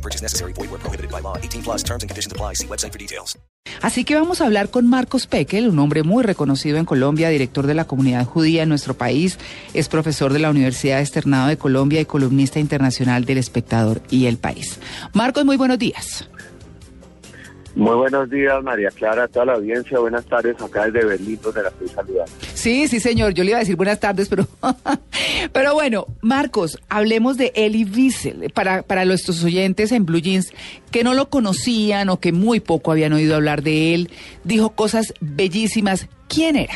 No purchase necessary. Void where prohibited by law. 18 plus terms and conditions apply. See website for details. Así que vamos a hablar con Marcos Pekel, un hombre muy reconocido en Colombia, director de la comunidad judía en nuestro país, es profesor de la Universidad Externado de Colombia y columnista internacional del Espectador y El País. Marcos, muy buenos días. Muy buenos días, María Clara, a toda la audiencia. Buenas tardes acá desde Berlín, donde la estoy saludando. Sí, sí, señor. Yo le iba a decir buenas tardes, pero, pero bueno, Marcos, hablemos de Eli Wiesel. Para, para nuestros oyentes en Blue Jeans que no lo conocían o que muy poco habían oído hablar de él, dijo cosas bellísimas. ¿Quién era?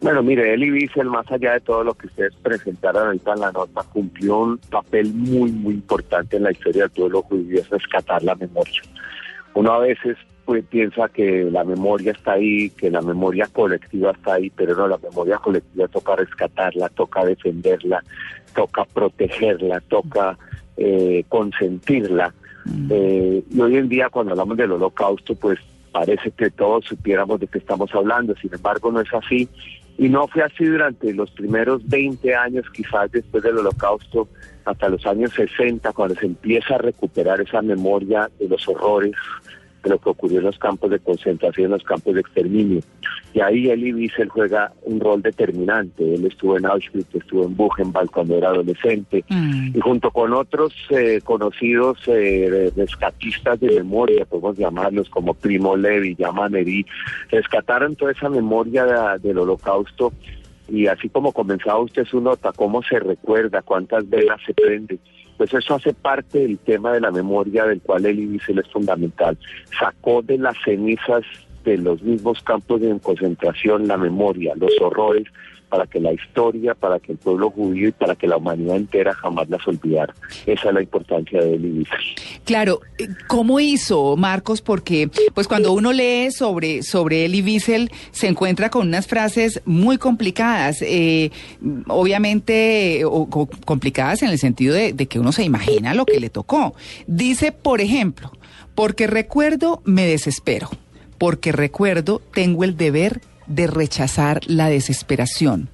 Bueno, mire, Eli Wiesel, más allá de todo lo que ustedes presentaron ahorita en la nota, cumplió un papel muy, muy importante en la historia del pueblo judío, es rescatar la memoria. Uno a veces pues, piensa que la memoria está ahí, que la memoria colectiva está ahí, pero no, la memoria colectiva toca rescatarla, toca defenderla, toca protegerla, toca eh, consentirla. Eh, y hoy en día cuando hablamos del holocausto, pues parece que todos supiéramos de qué estamos hablando, sin embargo no es así. Y no fue así durante los primeros 20 años, quizás después del holocausto, hasta los años 60, cuando se empieza a recuperar esa memoria de los horrores de lo que ocurrió en los campos de concentración, en los campos de exterminio. Y ahí Elie Wiesel juega un rol determinante. Él estuvo en Auschwitz, estuvo en Buchenwald cuando era adolescente, y junto con otros eh, conocidos eh, rescatistas de memoria, podemos llamarlos como Primo Levi, Yamaneri, rescataron toda esa memoria de- del holocausto. Y así como comenzaba usted su nota, cómo se recuerda, cuántas velas se prende, pues eso hace parte del tema de la memoria del cual Elie Wiesel es fundamental. Sacó de las cenizas de los mismos campos de concentración la memoria, los horrores, para que la historia, para que el pueblo judío y para que la humanidad entera jamás las olvidara. Esa es la importancia de Wiesel. Claro, ¿cómo hizo Marcos? Porque pues cuando uno lee sobre, sobre Elie se encuentra con unas frases muy complicadas, eh, obviamente complicadas en el sentido de que uno se imagina lo que le tocó. Dice, por ejemplo, porque recuerdo me desespero, porque recuerdo tengo el deber de rechazar la desesperación.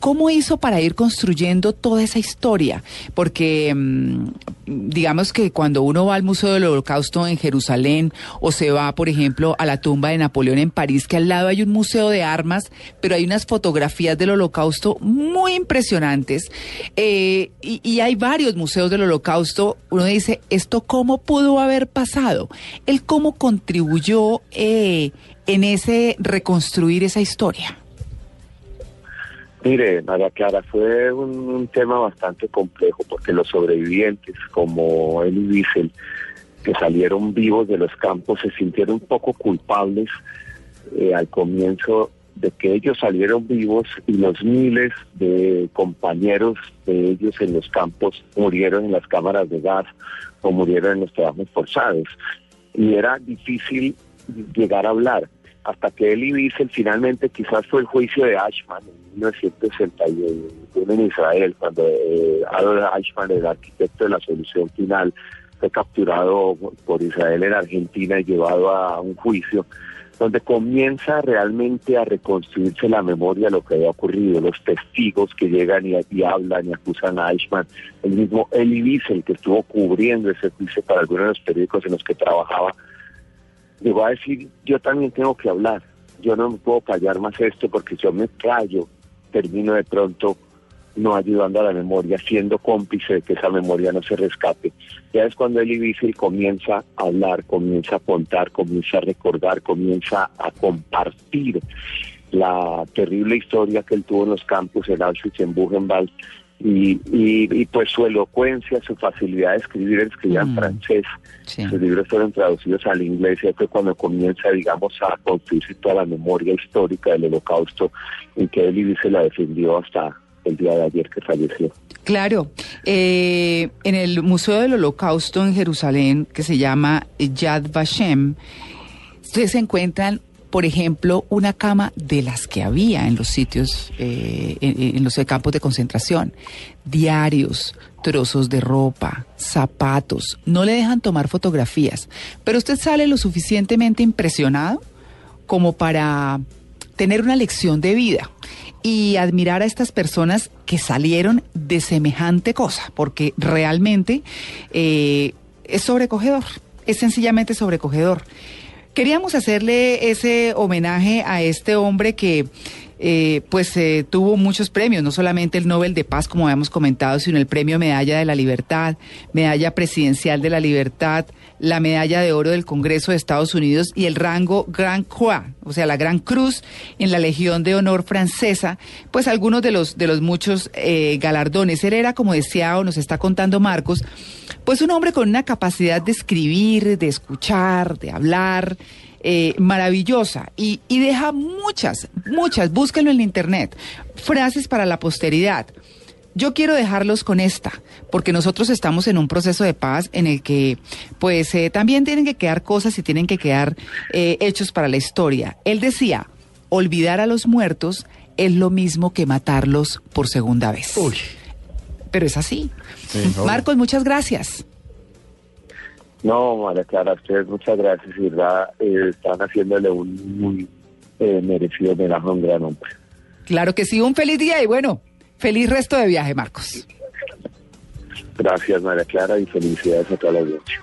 ¿Cómo hizo para ir construyendo toda esa historia? Porque mm, digamos que cuando uno va al Museo del Holocausto en Jerusalén o se va, por ejemplo, a la tumba de Napoleón en París, que al lado hay un museo de armas, pero hay unas fotografías del Holocausto muy impresionantes eh, y, hay varios museos del Holocausto. Uno dice, ¿esto cómo pudo haber pasado? ¿Él cómo contribuyó eh, en ese reconstruir esa historia? Mire, María Clara, fue un, tema bastante complejo porque los sobrevivientes, como Elie Wiesel, que salieron vivos de los campos, se sintieron un poco culpables eh, al comienzo de que ellos salieron vivos y los miles de compañeros de ellos en los campos murieron en las cámaras de gas o murieron en los trabajos forzados. Y era difícil llegar a hablar hasta que Elie Wiesel finalmente quizás fue el juicio de Eichmann en 1961 en Israel, cuando eh, Adolf Eichmann, el arquitecto de la solución final, fue capturado por Israel en Argentina y llevado a un juicio donde comienza realmente a reconstruirse la memoria de lo que había ocurrido, los testigos que llegan y, y hablan y acusan a Eichmann, el mismo Elie Wiesel que estuvo cubriendo ese juicio para algunos de los periódicos en los que trabajaba, llegó a decir, yo también tengo que hablar, yo no me puedo callar más esto porque yo me callo, termino de pronto no ayudando a la memoria, siendo cómplice de que esa memoria no se rescate. Ya es cuando Elie Wiesel comienza a hablar, comienza a contar, comienza a recordar, comienza a compartir la terrible historia que él tuvo en los campos en Auschwitz, en Buchenwald, y, y, y, pues su elocuencia, su facilidad de escribir, él escribía en Mm. francés, Sí. sus libros fueron traducidos al inglés y fue cuando comienza, digamos, a construirse toda la memoria histórica del holocausto en que Elie Wiesel la defendió hasta el día de ayer que falleció. Claro, eh, en el Museo del Holocausto en Jerusalén, que se llama Yad Vashem, ustedes encuentran, por ejemplo, una cama de las que había en los sitios, eh, en, los campos de concentración, diarios, trozos de ropa, zapatos, no le dejan tomar fotografías, pero usted sale lo suficientemente impresionado como para tener una lección de vida y admirar a estas personas que salieron de semejante cosa, porque realmente eh, es sobrecogedor, es sencillamente sobrecogedor. Queríamos hacerle ese homenaje a este hombre que eh, pues eh, tuvo muchos premios, no solamente el Nobel de Paz, como habíamos comentado, sino el premio Medalla de la Libertad, Medalla Presidencial de la Libertad, la Medalla de Oro del Congreso de Estados Unidos y el rango Grand Croix, o sea, la Gran Cruz en la Legión de Honor francesa, pues algunos de los, de los muchos eh, galardones. Él era, como decía o nos está contando Marcos, pues un hombre con una capacidad de escribir, de escuchar, de hablar, eh, maravillosa y, y, deja muchas, muchas, búsquenlo en internet, frases para la posteridad. Yo quiero dejarlos con esta, porque nosotros estamos en un proceso de paz en el que, pues, eh, también tienen que quedar cosas y tienen que quedar eh, hechos para la historia. Él decía, olvidar a los muertos es lo mismo que matarlos por segunda vez. Uy. Pero es así. Sí, Marcos, muchas gracias. No, María Clara, a ustedes muchas gracias, y verdad, eh, están haciéndole un muy eh, merecido homenaje a un gran hombre. Claro que sí, un feliz día y bueno, feliz resto de viaje, Marcos. Gracias, María Clara, y felicidades a toda la audiencia.